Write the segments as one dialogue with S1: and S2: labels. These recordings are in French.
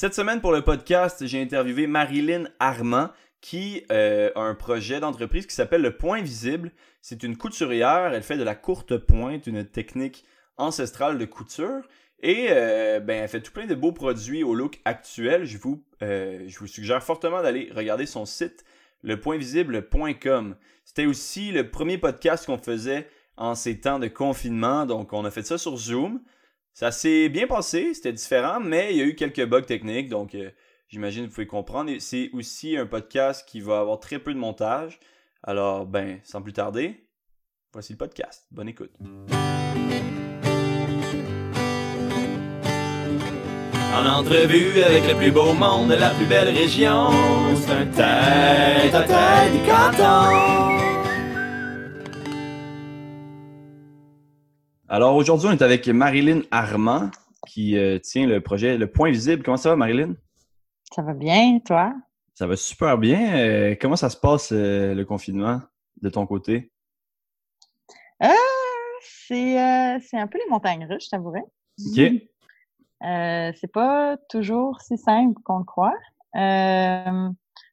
S1: Cette semaine pour le podcast, j'ai interviewé Marilyn Armand qui euh, a un projet d'entreprise qui s'appelle le Point Visible. C'est une couturière, elle fait de la courte pointe, une technique ancestrale de couture. Et euh, ben, elle fait tout plein de beaux produits au look actuel. Je vous, euh, je vous suggère fortement d'aller regarder son site, lepointvisible.com. C'était aussi le premier podcast qu'on faisait en ces temps de confinement. Donc, on a fait ça sur Zoom. Ça s'est bien passé, c'était différent, mais il y a eu quelques bugs techniques. Donc, euh, j'imagine que vous pouvez comprendre. C'est aussi un podcast qui va avoir très peu de montage. Alors, ben, sans plus tarder, voici le podcast. Bonne écoute. En entrevue avec le plus beau monde de la plus belle région, c'est un tête à tête du canton. Alors aujourd'hui, on est avec Marilyn Armand qui euh, tient le projet Le Point Visible. Comment ça va, Marilyn?
S2: Ça va bien, toi?
S1: Ça va super bien. Euh, comment ça se passe euh, le confinement de ton côté?
S2: c'est un peu les montagnes russes, je t'avouerais.
S1: OK.
S2: c'est pas toujours si simple qu'on le croit.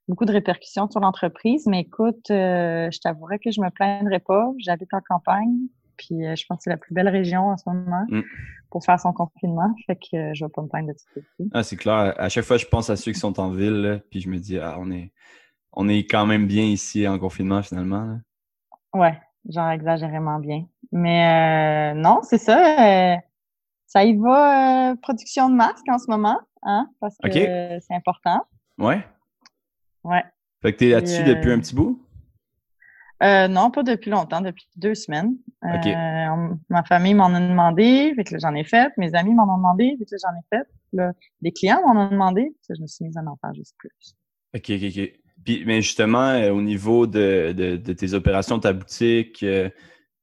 S2: beaucoup de répercussions sur l'entreprise, mais écoute, je t'avouerais que je me plaindrais pas. J'habite en campagne. Puis euh, je pense que c'est la plus belle région en ce moment
S1: Mm.
S2: pour faire son confinement. Fait que euh, je vais pas me plaindre de tout ça.
S1: Ah, c'est clair. À chaque fois, je pense à ceux qui sont en ville, là, puis je me dis, ah, on est, on est quand même bien ici en confinement finalement. là.
S2: Ouais, genre exagérément bien. Mais euh, non, c'est ça. euh, ça y va, euh, production de masques en ce moment, hein, parce que c'est important.
S1: Ouais.
S2: Ouais.
S1: Fait que t'es là-dessus
S2: Puis,
S1: depuis un petit bout?
S2: Euh, non, pas depuis longtemps, depuis deux semaines. Euh, on- ma famille m'en a demandé, fait que j'en ai fait. Mes amis m'en ont demandé, fait que j'en ai fait. Là, des clients m'en ont demandé, fait que je me suis mise à en faire juste plus.
S1: OK, OK, OK. Puis, mais justement, euh, au niveau de, de, de tes opérations, ta boutique,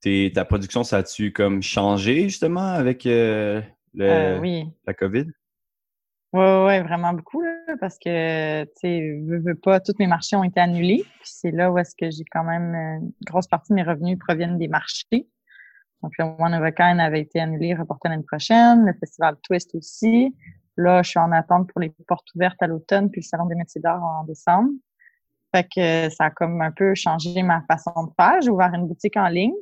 S1: tes- ta production, ça a-tu comme changé justement avec le,
S2: oui.
S1: la COVID?
S2: Ouais, ouais, vraiment beaucoup, là, parce que, tu sais, veux, veux pas, tous mes marchés ont été annulés. Puis c'est là où est-ce que j'ai quand même, une grosse partie de mes revenus proviennent des marchés. Donc, le One of a Kind avait été annulé, reporté l'année prochaine. Le Festival Twist aussi. Là, je suis en attente pour les portes ouvertes à l'automne, puis le Salon des métiers d'art en décembre. Fait que ça a comme un peu changé ma façon de faire. J'ai ouvert une boutique en ligne.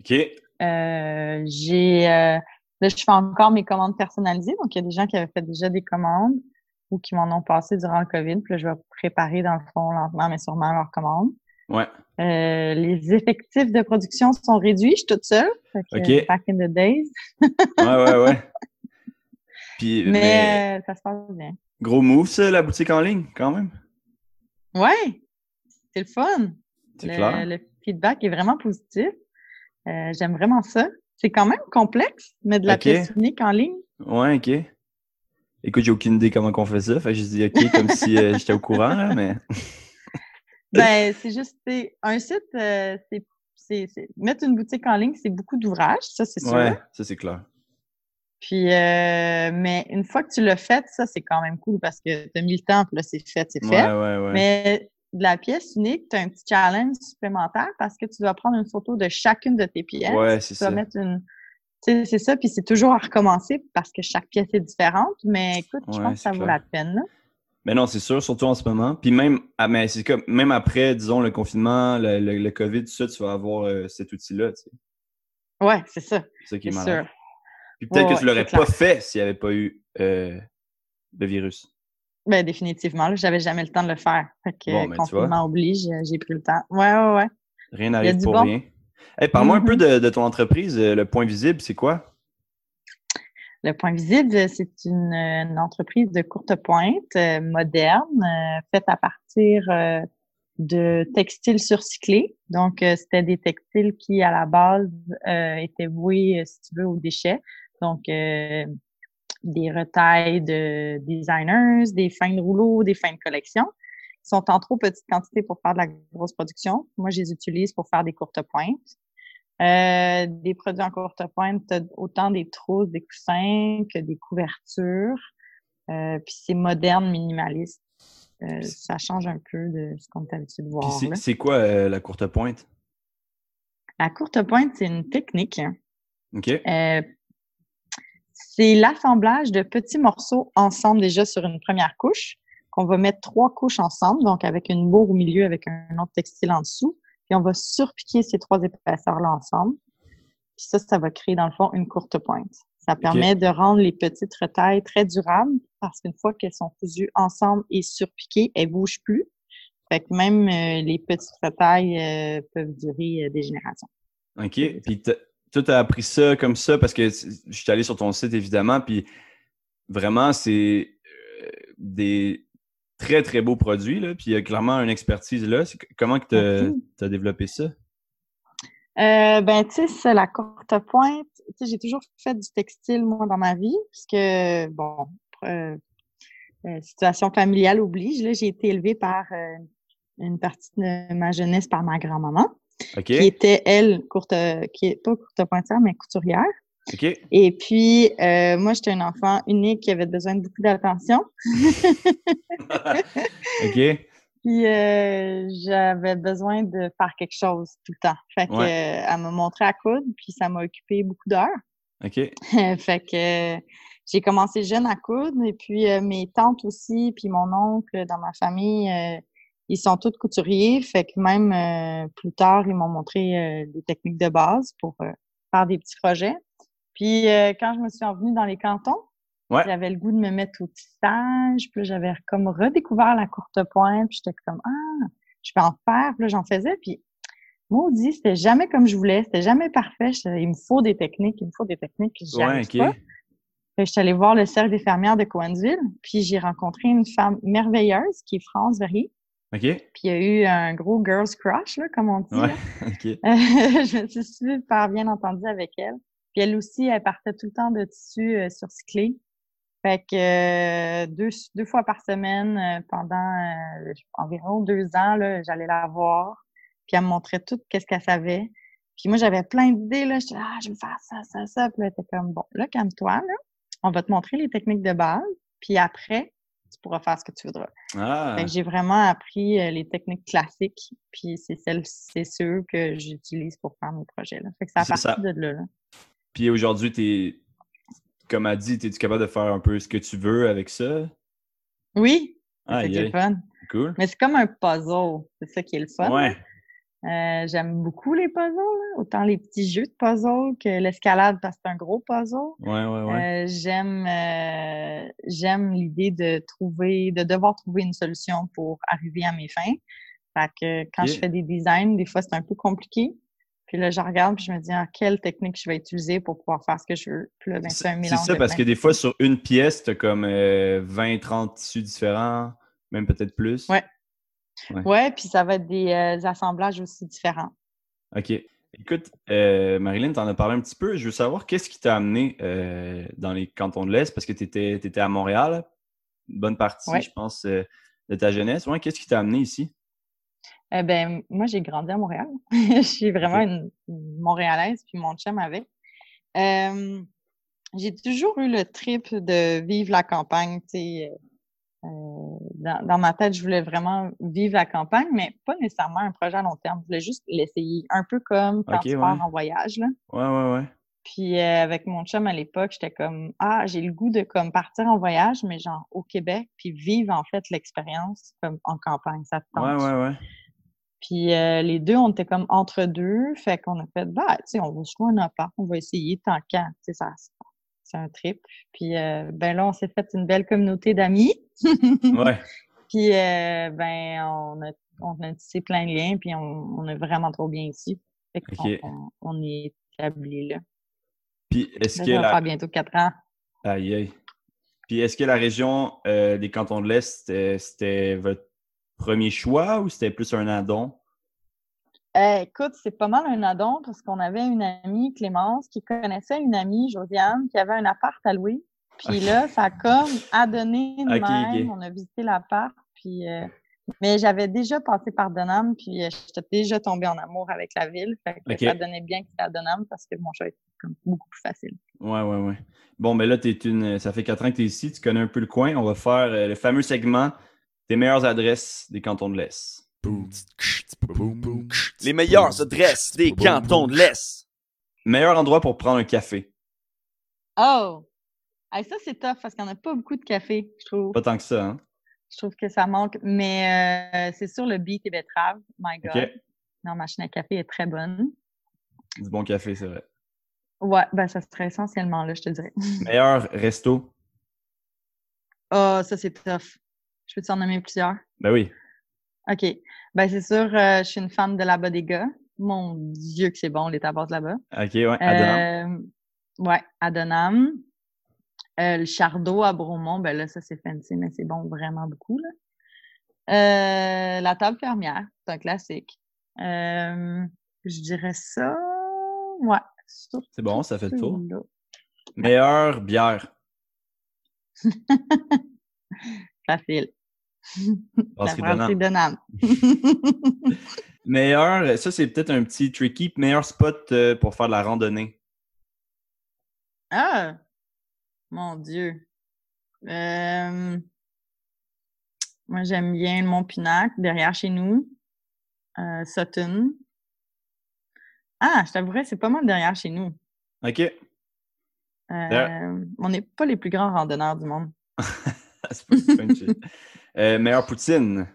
S1: OK.
S2: Euh, j'ai euh, là, je fais encore mes commandes personnalisées. Donc, il y a des gens qui avaient fait déjà des commandes ou qui m'en ont passé durant le COVID. Puis là, je vais préparer dans le fond lentement, mais sûrement leurs commandes.
S1: Ouais.
S2: Euh, les effectifs de production sont réduits. Je suis toute seule. Que,
S1: OK.
S2: Back in the days.
S1: Ouais, ouais, ouais. Puis, mais,
S2: Mais, euh, ça se passe bien.
S1: gros move, ça, la boutique en ligne, quand même.
S2: Ouais, c'est le fun.
S1: C'est
S2: Le,
S1: clair.
S2: le feedback est vraiment positif. Euh, J'aime vraiment ça. C'est quand même complexe, mais de la pièce unique en ligne.
S1: Ouais, OK. Écoute, j'ai aucune idée comment on fait ça. Fait que je dis OK comme si euh, j'étais au courant, là, mais.
S2: Ben, c'est juste, un site, euh, c'est, mettre une boutique en ligne, c'est beaucoup d'ouvrages, ça, c'est sûr.
S1: Ouais, ça, c'est clair.
S2: Puis, euh, mais une fois que tu l'as fait, ça, c'est quand même cool parce que tu as mis le temps, puis là, c'est fait, c'est
S1: Ouais,
S2: fait.
S1: ouais, ouais.
S2: Mais de la pièce unique, tu as un petit challenge supplémentaire parce que tu dois prendre une photo de chacune de tes pièces.
S1: Ouais, c'est
S2: tu dois
S1: ça.
S2: mettre une. Tu sais, c'est ça, puis c'est toujours à recommencer parce que chaque pièce est différente. Mais écoute, je pense que ça vaut la peine. là.
S1: Mais non, c'est sûr, surtout en ce moment. Puis même, ah, mais c'est comme, même après, disons, le confinement, le, le, le COVID, tout ça, tu vas avoir euh, cet outil-là, tu sais.
S2: Ouais, c'est ça,
S1: C'est ça qui est
S2: c'est
S1: malade.
S2: sûr.
S1: Puis peut-être
S2: Ouais,
S1: que tu l'aurais pas fait s'il n'y avait pas eu euh, le virus.
S2: Ben, définitivement. J'avais jamais le temps de le faire. Fait que
S1: Bon, ben,
S2: confinement oblige, euh, j'ai pris le temps. Ouais, ouais, ouais.
S1: Rien n'arrive pour
S2: bon.
S1: rien. Hey, Parle-moi un peu
S2: Mhm.
S1: de, de ton entreprise, euh, le point visible, c'est quoi?
S2: Le Point Visible, c'est une, une entreprise de courte pointe euh, moderne, euh, faite à partir euh, de textiles surcyclés. Donc, c'était des textiles qui, à la base, étaient voués, si tu veux, aux déchets. Donc, des retailles de designers, des fins de rouleau, des fins de collection, qui sont en trop petite quantité pour faire de la grosse production. Moi, je les utilise pour faire des courtes pointes. Euh, des produits en courte pointe, autant des trousses, des coussins que des couvertures. Euh, puis c'est moderne, minimaliste. Euh, ça change un peu de ce qu'on est habitué de voir.
S1: c'est- quoi euh, la courte pointe?
S2: La courte pointe, c'est une technique.
S1: OK?
S2: C'est l'assemblage de petits morceaux ensemble déjà sur une première couche, qu'on va mettre trois couches ensemble, donc avec une bourre au milieu, avec un autre textile en dessous, puis on va surpiquer ces trois épaisseurs-là ensemble. Puis ça, ça va créer dans le fond une courte pointe. Ça permet de rendre les petites retailles très durables parce qu'une fois qu'elles sont cousues ensemble et surpiquées, elles bougent plus. Fait que même euh, les petites retailles euh, peuvent durer euh, des générations.
S1: OK. Puis tu as appris ça comme ça parce que je suis allé sur ton site évidemment, puis vraiment, c'est des très, très beaux produits, là, puis il y a clairement une expertise là. Comment tu as, développé ça?
S2: ben, tu sais, la courte pointe, j'ai toujours fait du textile, moi, dans ma vie, puisque, bon, situation familiale oblige, j'ai été élevée par une partie de ma jeunesse par ma grand-maman, qui était, elle, courte, qui est pas courte pointière, mais couturière. Et puis, euh, moi, j'étais un enfant unique qui avait besoin de beaucoup d'attention.
S1: OK.
S2: Puis, euh, j'avais besoin de faire quelque chose tout le temps. Fait que, elle m'a montré à coudre, puis ça m'a occupé beaucoup d'heures.
S1: OK.
S2: fait que j'ai commencé jeune à coudre, et puis euh, mes tantes aussi, puis mon oncle dans ma famille, ils sont tous couturiers, fait que même euh, plus tard, ils m'ont montré euh, des techniques de base pour euh, faire des petits projets. Puis quand je me suis revenue dans les cantons, j'avais le goût de me mettre au tissage, puis j'avais comme redécouvert la courte pointe, puis j'étais comme ah, je vais en faire, puis j'en faisais, puis maudit, c'était jamais comme je voulais, c'était jamais parfait. il me faut des techniques, il me faut des techniques, j'y ouais, pas. je suis allée voir le cercle des fermières de Coansville, puis j'ai rencontré une femme merveilleuse qui est France Verrier,
S1: OK.
S2: Puis il y a eu un gros girls crush, là, comme on dit.
S1: Ouais,
S2: je me suis super bien entendue avec elle. Puis elle aussi, elle partait tout le temps de tissu euh, surcyclé. Fait que euh, deux, deux fois par semaine euh, pendant euh, environ deux ans, là, j'allais la voir. Puis elle me montrait tout qu'est-ce qu'elle savait. Puis moi, j'avais plein d'idées. Là. J'étais ah, je vais faire ça, ça, ça. Puis là, elle était comme, bon, là, calme-toi. Là. On va te montrer les techniques de base. Puis après, pourras faire ce que tu voudras.
S1: Ah.
S2: j'ai vraiment appris euh, les techniques classiques, puis c'est c'est ceux que j'utilise pour faire mes projets. Là. Fait que ça a parti de là.
S1: Puis aujourd'hui, tu comme a dit, es-tu capable de faire un peu ce que tu veux avec ça?
S2: Oui. c'est le fun.
S1: Cool.
S2: Mais c'est comme un puzzle. C'est ça qui est le fun.
S1: Ouais.
S2: Euh, j'aime beaucoup les puzzles, autant les petits jeux de puzzle que l'escalade parce que c'est un gros puzzle.
S1: Ouais, ouais, ouais.
S2: Euh, j'aime euh, j'aime l'idée de trouver, de devoir trouver une solution pour arriver à mes fins. Fait que quand je fais des designs, des fois c'est un peu compliqué. Puis là, je regarde puis je me dis ah, quelle technique je vais utiliser pour pouvoir faire ce que je veux? Puis là, ben, c'est un mélange.
S1: C'est ça, parce que des fois, sur une pièce, tu as comme 20, 30 tissus différents, même peut-être plus.
S2: Ouais. Ouais, puis ça va être des euh, assemblages aussi différents.
S1: OK. Écoute, euh, Marilyn, tu en as parlé un petit peu. Je veux savoir qu'est-ce qui t'a amené euh, dans les cantons de l'Est? Parce que tu étais, à Montréal, une bonne partie, je pense, de ta jeunesse. Ouais, qu'est-ce qui t'a amené ici?
S2: Eh ben, moi, j'ai grandi à Montréal. je suis vraiment une, Montréalaise, puis mon chum avec. j'ai toujours eu le trip de vivre la campagne, tu sais euh, dans, ma tête, je voulais vraiment vivre la campagne, mais pas nécessairement un projet à long terme. Je voulais juste l'essayer, un peu comme quand tu pars en voyage. Là.
S1: Ouais, ouais, ouais.
S2: Puis euh, avec mon chum à l'époque, j'étais comme ah, j'ai le goût de comme partir en voyage, mais genre au Québec, puis vivre en fait l'expérience comme en campagne. Ça te
S1: tente. Ouais, ouais, ouais.
S2: Puis euh, les deux, on était comme entre deux, fait qu'on a fait bah, tu sais, on va se trouver un appart, on va essayer tant qu'à, tu sais, ça, c'est un trip. Puis euh, ben là, on s'est fait une belle communauté d'amis.
S1: Ouais.
S2: Puis euh, ben on a, on a tissé plein de liens, puis on, on est vraiment trop bien ici. Fait on, est établi là.
S1: Puis est-ce que.
S2: Ça va faire bientôt quatre ans.
S1: Aïe aïe. Puis est-ce que la région euh, des cantons de l'Est, c'était votre premier choix ou c'était plus un addon?
S2: Euh, écoute, c'est pas mal un addon parce qu'on avait une amie, Clémence, qui connaissait une amie, Josiane, qui avait un appart à louer. Puis là, ça a comme une même. On a visité l'appart, puis... Euh, mais j'avais déjà passé par Donham, puis euh, j'étais déjà tombée en amour avec la ville. Fait que ça donnait bien que c'était à Donham parce que mon choix était comme beaucoup plus facile.
S1: Ouais, ouais, ouais. Bon, mais là, es une... ça fait quatre ans que tu es ici, tu connais un peu le coin. On va faire le fameux segment des meilleures adresses des cantons de l'Est.
S3: Les meilleures adresses des cantons de l'Est.
S1: Meilleur endroit pour prendre un café.
S2: Oh! Ah, ça, c'est tough parce qu'il n'y en a pas beaucoup de café, je trouve.
S1: Pas tant que ça, hein?
S2: Je trouve que ça manque. Mais euh, c'est sûr, le beat et betterave. My God. Non, ma machine à café est très bonne.
S1: Du bon café, c'est vrai.
S2: Ouais, ben ça serait essentiellement là, je te dirais.
S1: Meilleur resto?
S2: Ah, ça, c'est tough. Je peux t'en nommer plusieurs?
S1: Ben oui.
S2: OK. Ben, c'est sûr, euh, je suis une fan de la Bodega. Mon Dieu, que c'est bon, les tabacs là-bas.
S1: OK, ouais. Adonam.
S2: Euh, ouais, à. Euh, le Chardot à Bromont, ben là, ça, c'est fancy, mais c'est bon vraiment beaucoup, là. Euh, la table fermière, c'est un classique. Euh, je dirais ça. Ouais.
S1: C'est bon, ça fait le tour. Meilleure bière?
S2: Facile. La.
S1: Donham. Meilleur, ça c'est peut-être un petit tricky, meilleur spot pour faire de la randonnée.
S2: Ah! Mon Dieu. Euh, Moi, j'aime bien le Mont Pinac, derrière chez nous. Euh, Sutton. Ah, je t'avouerais, c'est pas mal derrière chez nous.
S1: OK.
S2: Euh, on n'est pas les plus grands randonneurs du monde.
S1: c'est pas. Euh, meilleure poutine.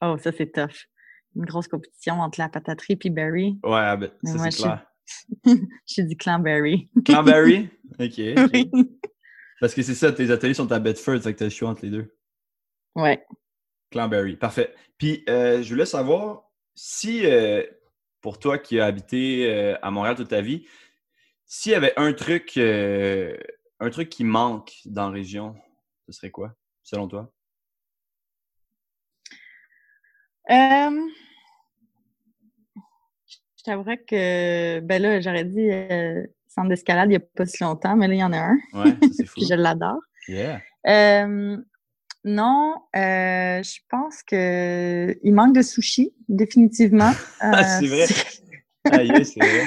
S2: Oh, ça, c'est tough. Une grosse compétition entre la pataterie puis Berry.
S1: Ouais, ah ben, ça c'est clair.
S2: J'ai dit Clanberry.
S1: Cranberry? OK.
S2: oui.
S1: Parce que c'est ça, tes ateliers sont à Bedford, c'est que t'as le choix entre les deux.
S2: Ouais.
S1: Clanberry, parfait. Puis, euh, je voulais savoir si, euh, pour toi qui as habité euh, à Montréal toute ta vie, s'il y avait un truc, un truc qui manque dans la région, ce serait quoi, selon toi?
S2: Je t'avouerais que, ben là, j'aurais dit euh, centre d'escalade il n'y a pas si longtemps, mais là, il y en a un.
S1: Ouais, c'est fou.
S2: Je l'adore.
S1: Yeah.
S2: Euh, non, euh, je pense que il manque de sushi, définitivement.
S1: Ah, c'est vrai. Ah, yeah, c'est vrai.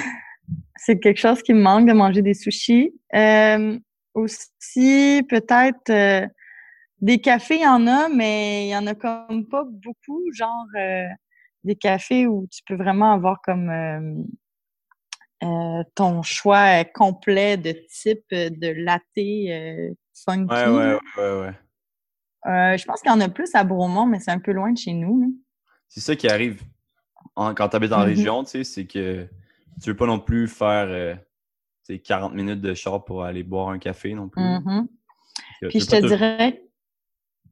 S2: C'est quelque chose qui me manque de manger des sushis. Euh, aussi, peut-être euh, des cafés, il y en a, mais il y en a comme pas beaucoup. Genre euh, des cafés où tu peux vraiment avoir comme euh, euh, ton choix euh, complet de type de latte euh, funky.
S1: Ouais, ouais, ouais, ouais, ouais.
S2: Euh, je pense qu'il y en a plus à Bromont, mais c'est un peu loin de chez nous.
S1: C'est ça qui arrive en- quand tu habites en
S2: Mhm.
S1: région, tu sais, c'est que tu veux pas non plus faire euh, tu sais, 40 minutes de char pour aller boire un café non plus.
S2: Mhm.
S1: Tu-
S2: Puis je te dirais,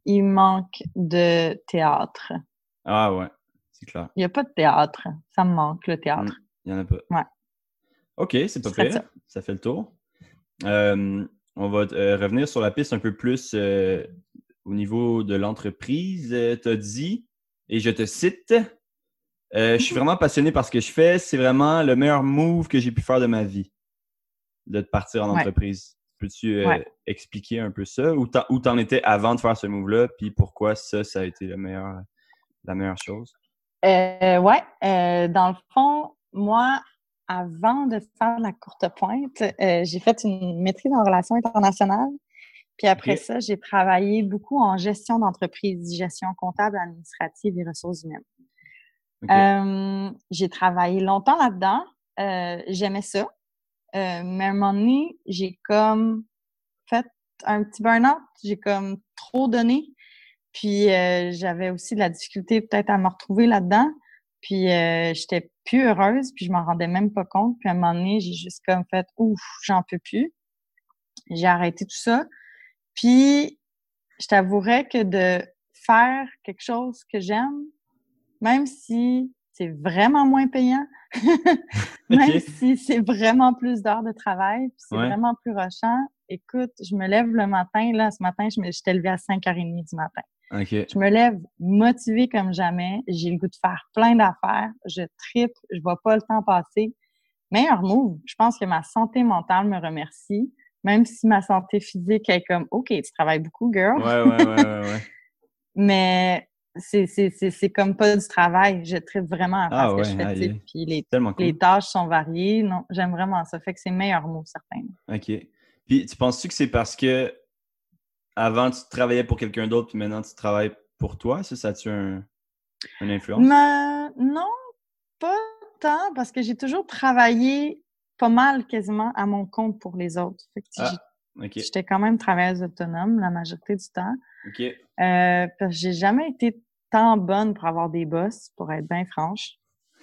S2: il manque de théâtre.
S1: Ah ouais, c'est clair.
S2: Il n'y a pas de théâtre. Ça me manque, le théâtre.
S1: Il n'y en a pas.
S2: Ouais.
S1: OK, c'est pas pire.
S2: ça.
S1: Ça. fait le tour. Euh, on va euh, revenir sur la piste un peu plus euh, au niveau de l'entreprise. tu as dit, et je te cite, je suis vraiment passionné par ce que je fais. C'est vraiment le meilleur move que j'ai pu faire de ma vie, de partir en
S2: Ouais.
S1: entreprise. Peux-tu
S2: Ouais.
S1: expliquer un peu ça? Où t'en, où t'en étais avant de faire ce move-là, puis pourquoi ça, ça a été le meilleur, la meilleure chose?
S2: Euh, ouais, euh, dans le fond, moi, avant de faire la courte pointe, euh, j'ai fait une maîtrise en relations internationales. Puis après ça, j'ai travaillé beaucoup en gestion d'entreprise, gestion comptable, administrative et ressources humaines. Euh, j'ai travaillé longtemps là-dedans. Euh, J'aimais ça. Euh, mais à un moment donné, j'ai comme fait un petit burn-out. J'ai comme trop donné. Puis euh, j'avais aussi de la difficulté peut-être à me retrouver là-dedans. Puis euh, j'étais plus heureuse, puis je m'en rendais même pas compte. Puis à un moment donné, j'ai juste comme fait ouf, j'en peux plus. J'ai arrêté tout ça. Puis je t'avouerais que de faire quelque chose que j'aime, même si c'est vraiment moins payant, même si c'est vraiment plus d'heures de travail, puis c'est
S1: Ouais.
S2: vraiment plus rushant. Écoute, je me lève le matin, là, ce matin, je me- j'étais levée à 5h30 du matin.
S1: OK.
S2: Je me lève motivée comme jamais. J'ai le goût de faire plein d'affaires. Je tripe. Je vois pas le temps passer. Meilleur move. Je pense que ma santé mentale me remercie. Même si ma santé physique est comme, OK, tu travailles beaucoup, girl.
S1: Ouais, ouais, ouais, ouais, ouais.
S2: Mais c'est, comme pas du travail. Je tripe vraiment à faire
S1: Ah
S2: ce que
S1: ouais,
S2: je fais. Puis les,
S1: cool.
S2: les tâches sont variées. Non, j'aime vraiment ça. Fait que c'est meilleur move, certain.
S1: OK. Puis, tu penses-tu que c'est parce que avant, tu travaillais pour quelqu'un d'autre, puis maintenant, tu travailles pour toi? Ça, ça a-tu un, une influence?
S2: Mais non, pas tant, parce que j'ai toujours travaillé pas mal quasiment à mon compte pour les autres.
S1: Ah.
S2: J'étais quand même travailleuse autonome la majorité du temps.
S1: OK.
S2: Euh, parce que j'ai jamais été tant bonne pour avoir des boss, pour être bien franche.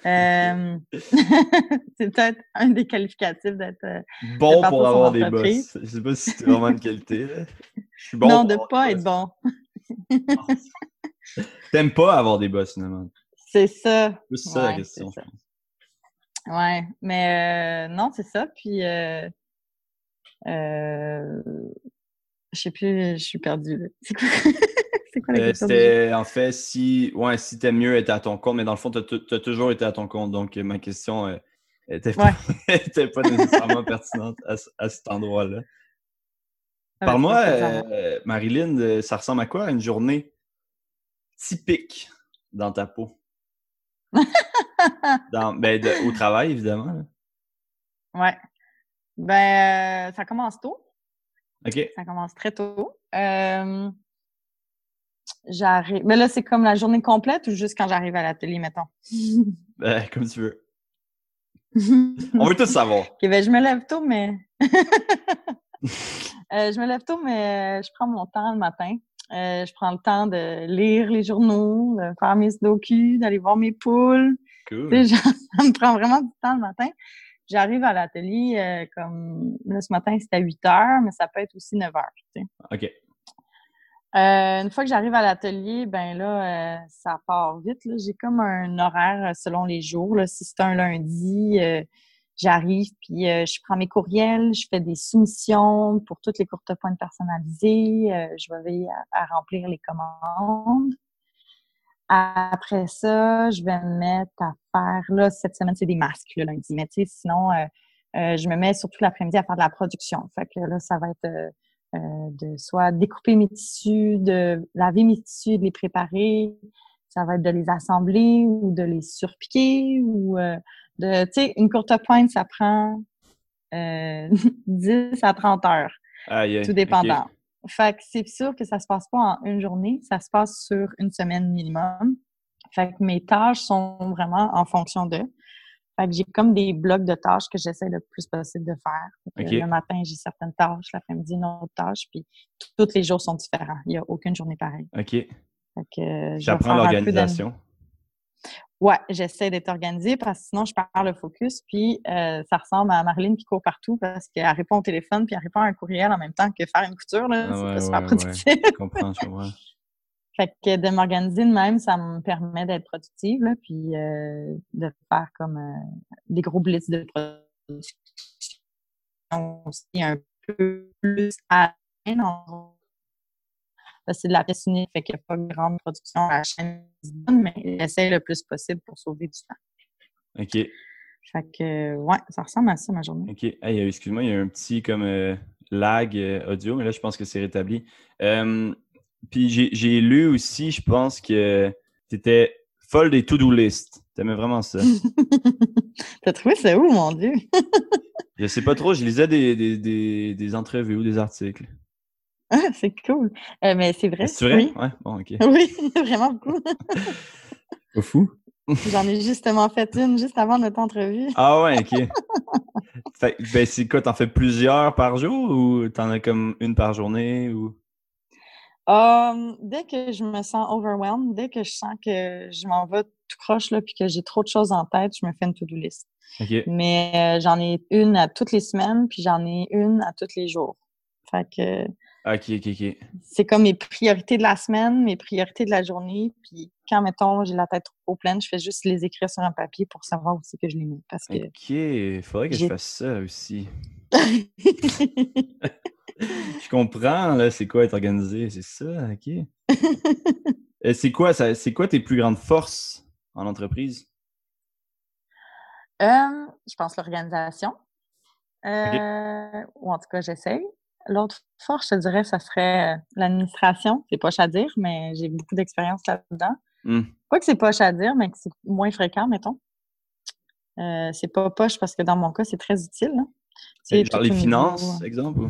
S2: Euh, c'est peut-être un des qualificatifs d'être. euh,
S1: Bon pour avoir des boss. Je sais pas si c'est vraiment une qualité. là. Je suis bon
S2: non, de pas être
S1: boss.
S2: bon.
S1: T'aimes pas avoir des boss, finalement.
S2: C'est ça.
S1: C'est ça la
S2: Ouais,
S1: question, je
S2: ça.
S1: pense.
S2: Ouais, mais euh, non, c'est ça. Puis, euh, euh, je sais plus, je suis perdue. là. C'est quoi, c'est quoi la
S1: Euh,
S2: question?
S1: C'était, en fait, si, ouais, si t'aimes mieux être à ton compte, mais dans le fond, t'as, tou- t'as toujours été à ton compte, donc euh, ma question euh, était, pas, était pas nécessairement pertinente à, à cet endroit-là.
S2: Ah,
S1: Parle-moi, euh, Marilyn, euh, ça ressemble à quoi une journée typique dans ta peau? Dans, ben, de- au travail, évidemment. là.
S2: Ouais. Ben, euh, ça commence tôt.
S1: OK.
S2: Ça commence très tôt. Euh, j'arrive. Mais là, c'est comme la journée complète ou juste quand j'arrive à l'atelier, mettons?
S1: Ben, comme tu veux. On veut tout savoir.
S2: Ok, ben, je me lève tôt, mais. Euh, je me lève tôt, mais euh, je prends mon temps le matin. Euh, je prends le temps de lire les journaux, de faire mes sudoku, d'aller voir mes poules.
S1: Cool.
S2: Genre, ça me prend vraiment du temps le matin. J'arrive à l'atelier euh, comme là ce matin c'était à 8 heures, mais ça peut être aussi 9 heures. tu sais.
S1: OK.
S2: Euh, une fois que j'arrive à l'atelier, ben là, euh, ça part vite. J'ai comme un horaire euh, selon les jours. Si c'est un lundi, j'arrive, puis je prends mes courriels, je fais des soumissions pour toutes les courtes pointes personnalisées. je vais veiller à, à remplir les commandes. Après ça, je vais me mettre à faire, là, cette semaine, c'est des masques le lundi. Mais tu sais, sinon, je me mets surtout l'après-midi à faire de la production. Fait que là, ça va être euh, de soit découper mes tissus, de laver mes tissus, de les préparer. Ça va être de les assembler ou de les surpiquer ou euh, de, tu sais, une courte pointe, ça prend euh, 10 à 30 heures tout dépendant. Fait que c'est sûr que ça se passe pas en une journée, ça se passe sur une semaine minimum. Fait que mes tâches sont vraiment en fonction d'eux. Fait que j'ai comme des blocs de tâches que j'essaie le plus possible de faire.
S1: OK.
S2: Le matin, j'ai certaines tâches, l'après-midi, une autre tâche, puis tous les jours sont différents. Il n'y a aucune journée pareille.
S1: OK.
S2: Euh,
S1: J'apprends l'organisation.
S2: Ouais, j'essaie d'être organisée parce que sinon je perds le focus. Puis euh, ça ressemble à Marilyn qui court partout parce qu'elle répond au téléphone puis elle répond à un courriel en même temps que faire une couture. Là,
S1: Ah
S2: c'est
S1: ouais,
S2: pas super
S1: ouais,
S2: productif.
S1: Je comprends, je comprends.
S2: Fait que de m'organiser de même, ça me permet d'être productive, là, puis euh, de faire comme euh, des gros blitz de production aussi un peu plus à la chaîne. c'est de la pièce unique, fait qu'il n'y a pas de grande production à la chaîne, mais j'essaie le plus possible pour sauver du temps.
S1: OK.
S2: Fait que, ouais, ça ressemble à ça, ma journée.
S1: OK. Hey, euh, excuse-moi, il y a un petit comme euh, lag audio, mais là, je pense que c'est rétabli. Puis j'ai lu aussi, je pense que tu étais folle des to-do list. T'aimais vraiment ça?
S2: T'as trouvé ça où, mon Dieu?
S1: je sais pas trop, je lisais des, des, des, des entrevues ou des articles.
S2: Ah, c'est cool. Euh, mais c'est vrai.
S1: C'est vrai?
S2: Oui.
S1: Ouais, bon, OK.
S2: Oui, vraiment beaucoup.
S1: Pas fou.
S2: J'en ai justement fait une juste avant notre entrevue.
S1: Ah ouais, OK. Fait, ben, c'est quoi, t'en fais plusieurs par jour ou t'en as comme une par journée ou...
S2: Um, dès que je me sens overwhelmed, dès que je sens que je m'en vais tout croche là, puis que j'ai trop de choses en tête, je me fais une to-do list. Mais euh, j'en ai une à toutes les semaines, puis j'en ai une à tous les jours. Fait que
S1: OK, OK, OK.
S2: c'est comme mes priorités de la semaine, mes priorités de la journée. Puis quand, mettons, j'ai la tête trop pleine, je fais juste les écrire sur un papier pour savoir où c'est que je les mets. Parce que
S1: OK, faudrait que je fasse ça aussi. Je comprends, là, c'est quoi être organisé, c'est ça, OK. Et c'est quoi, ça, c'est quoi tes plus grandes forces en entreprise?
S2: Euh, je pense l'organisation. Euh, Ou en tout cas, j'essaye. L'autre force, je te dirais, ça serait euh, l'administration. C'est poche à dire, mais j'ai beaucoup d'expérience là-dedans.
S1: Hmm.
S2: Pas que c'est poche à dire, mais que c'est moins fréquent, mettons. Euh, c'est pas poche parce que dans mon cas, c'est très utile. Tu sais,
S1: Genre les
S2: au niveau-
S1: finances, exemple?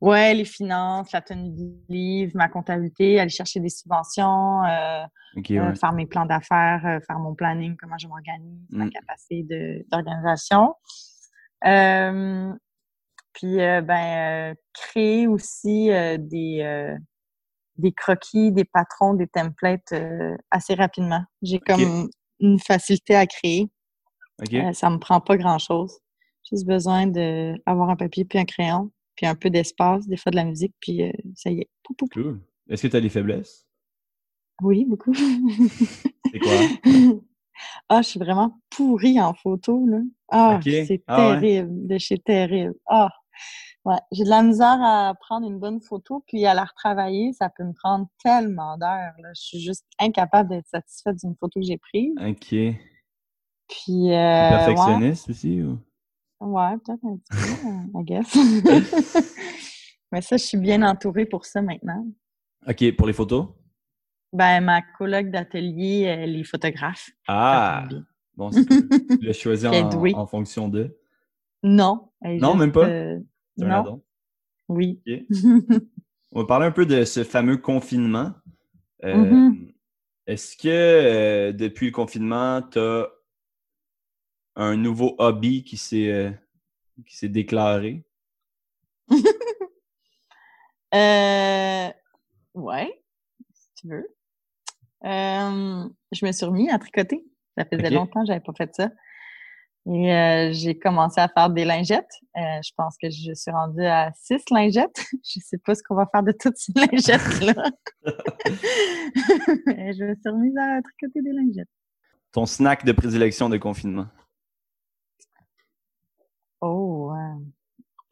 S1: Ou-
S2: Ouais, les finances, la tenue de livre, ma comptabilité, aller chercher des subventions, euh, euh, faire mes plans d'affaires, euh, faire mon planning, comment je m'organise, ma
S1: Mm.
S2: capacité de- d'organisation. Puis, ben, créer aussi des, des croquis, des patrons, des templates assez rapidement. J'ai comme une facilité à créer. ça me prend pas grand-chose. Juste besoin d'avoir un papier puis un crayon, puis un peu d'espace, des fois de la musique, puis ça y est.
S1: Cool. Est-ce que tu as des faiblesses?
S2: Oui, beaucoup.
S1: C'est quoi?
S2: Ah, je suis vraiment pourrie en photo, là. Ah, c'est ah, terrible, de chez terrible. Ah, ouais. J'ai de la misère à prendre une bonne photo, puis à la retravailler, ça peut me prendre tellement d'heures, là. Je suis juste incapable d'être satisfaite d'une photo que j'ai prise.
S1: OK.
S2: Puis, euh,
S1: Perfectionniste aussi, ou?
S2: Ouais, peut-être un petit peu, I guess. Mais ça, je suis bien entourée pour ça maintenant.
S1: OK, pour les photos?
S2: Ben, ma collègue d'atelier, elle est photographe.
S1: Ah! Bon, tu l'as choisi en, fonction de?
S2: Non.
S1: Non, même pas? Euh,
S2: non. Oui.
S1: On va parler un peu de ce fameux confinement. Euh, mm-hmm. Est-ce que euh, depuis le confinement, tu as un nouveau hobby qui s'est qui s'est déclaré?
S2: euh, ouais, si tu veux. Euh, je me suis remis à tricoter. Ça faisait longtemps que j'avais pas fait ça. Et euh, j'ai commencé à faire des lingettes. Euh, je pense que je suis rendue à six lingettes. je sais pas ce qu'on va faire de toutes ces lingettes-là. je me suis remise à tricoter des lingettes.
S1: Ton snack de prédilection de confinement?
S2: Oh,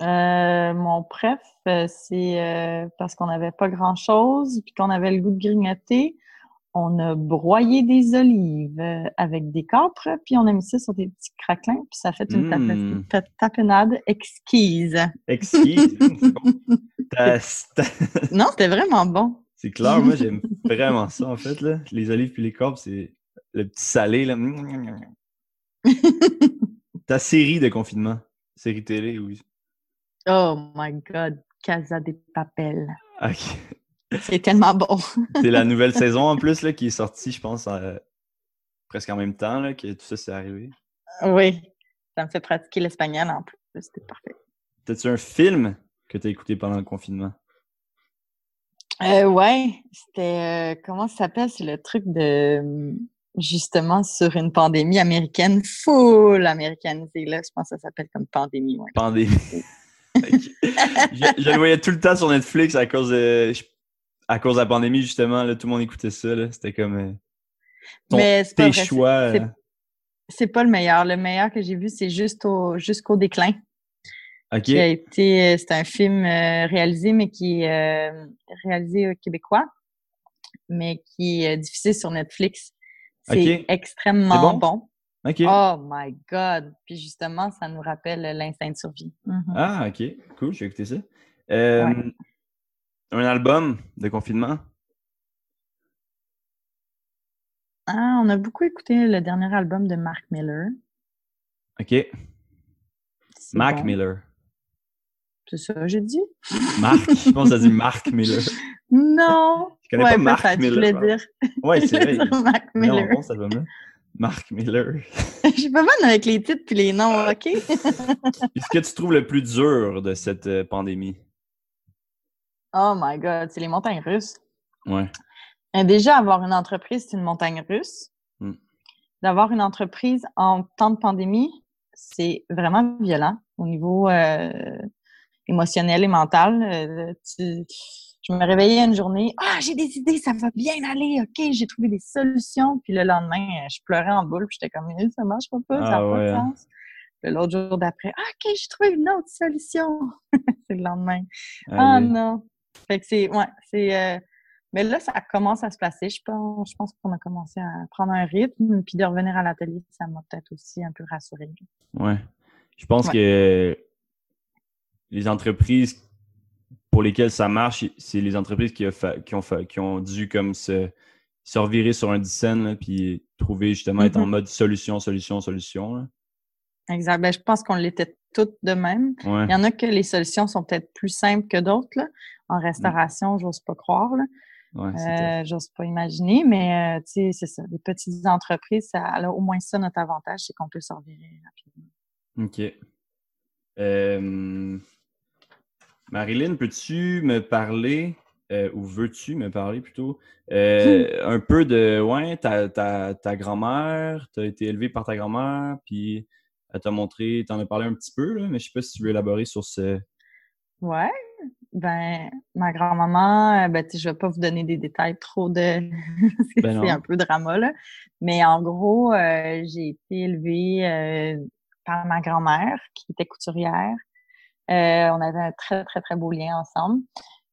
S2: mon préf, c'est parce qu'on n'avait pas grand-chose puis qu'on avait le goût de grignoter on a broyé des olives euh, avec des capres, puis on a mis ça sur des petits craquelins, puis ça fait une mmh. tapenade exquise.
S1: Exquise?
S2: non, c'était vraiment bon.
S1: C'est clair, moi j'aime vraiment ça en fait. Là. Les olives puis les capres, c'est le petit salé. Là. Ta série de confinement, série télé, oui.
S2: Oh my god, Casa de Papel.
S1: Ok.
S2: C'est tellement bon.
S1: c'est la nouvelle saison en plus là, qui est sortie, je pense, presque en même temps là, que tout ça s'est arrivé.
S2: Oui, ça me fait pratiquer l'espagnol en plus. C'était parfait.
S1: T'as-tu un film que tu as écouté pendant le confinement?
S2: Euh, ouais, c'était. Euh, comment ça s'appelle? C'est le truc de. Justement, sur une pandémie américaine, full américanisée. Là, je pense que ça s'appelle comme pandémie.
S1: Pandémie. je, le voyais tout le temps sur Netflix à cause de à cause de la pandémie, justement, là, tout le monde écoutait ça. C'était comme euh,
S2: Mais
S1: tes choix. Euh.
S2: C'est pas le meilleur. Le meilleur que j'ai vu, c'est juste au, jusqu'au déclin.
S1: OK. Qui
S2: a été, euh, c'est un film réalisé, mais qui est réalisé au québécois, mais qui est diffusé sur Netflix. C'est extrêmement bon? Oh my God! Puis justement, ça nous rappelle l'instinct de survie.
S1: Mm-hmm. Ah, OK. Cool, j'ai écouté ça. Un album de confinement?
S2: Ah, on a beaucoup écouté le dernier album de Mark Miller.
S1: OK. Mac Miller.
S2: C'est ça, j'ai dit?
S1: Mark. Je pense que ça dit Mark Miller.
S2: Non.
S1: Je connais pas Mark Miller.
S2: Je dire.
S1: Ouais, c'est vrai.
S2: Mark Miller.
S1: Non, bon, ça va Mark Miller.
S2: Je suis pas bonne avec les titres puis les noms, OK?
S1: Qu'est-ce que tu trouves le plus dur de cette euh, pandémie?
S2: Oh my God, c'est les montagnes russes.
S1: Ouais.
S2: Euh, déjà, avoir une entreprise, c'est une montagne russe. Mm. D'avoir une entreprise en temps de pandémie, c'est vraiment violent au niveau euh, émotionnel et mental. Euh, je me réveillais une journée, ah, j'ai des idées, ça va bien aller, ok, j'ai trouvé des solutions. Puis le lendemain, je pleurais en boule, puis j'étais comme, ça marche pas, ça n'a pas de ah sens. L'autre jour d'après, ah, ok, j'ai trouvé une autre solution. c'est le lendemain. Ah non. Fait que c'est, ouais, c'est. Euh, mais là, ça commence à se placer. Je pense, je pense qu'on a commencé à prendre un rythme, puis de revenir à l'atelier, ça m'a peut-être aussi un peu rassuré.
S1: Ouais. Je pense que les entreprises pour lesquelles ça marche, c'est les entreprises qui, qui, ont, qui ont dû comme se, se revirer sur un dizaine, puis trouver justement être en mm-hmm. mode solution, solution, solution.
S2: Exact. Ben, je pense qu'on l'était toutes de même.
S1: Il
S2: y en a que les solutions sont peut-être plus simples que d'autres. En mm. restauration, j'ose pas croire. Là.
S1: Euh,
S2: j'ose pas imaginer, mais euh, c'est ça. Les petites entreprises, ça a au moins ça notre avantage, c'est qu'on peut s'en rapidement.
S1: OK. Euh, Marilyn, peux-tu me parler, euh, ou veux-tu me parler plutôt, euh, un peu de, ouais, ta, ta, ta grand-mère, tu as été élevée par ta grand-mère, puis elle t'a montré, tu en as parlé un petit peu, là, mais je sais pas si tu veux élaborer sur ce...
S2: Ouais, ben, ma grand-maman, ben, je vais pas vous donner des détails trop de...
S1: Ben
S2: c'est un peu drama, là. Mais en gros, j'ai été élevée par ma grand-mère, qui était couturière. Euh, on avait un très, très, très beau lien ensemble.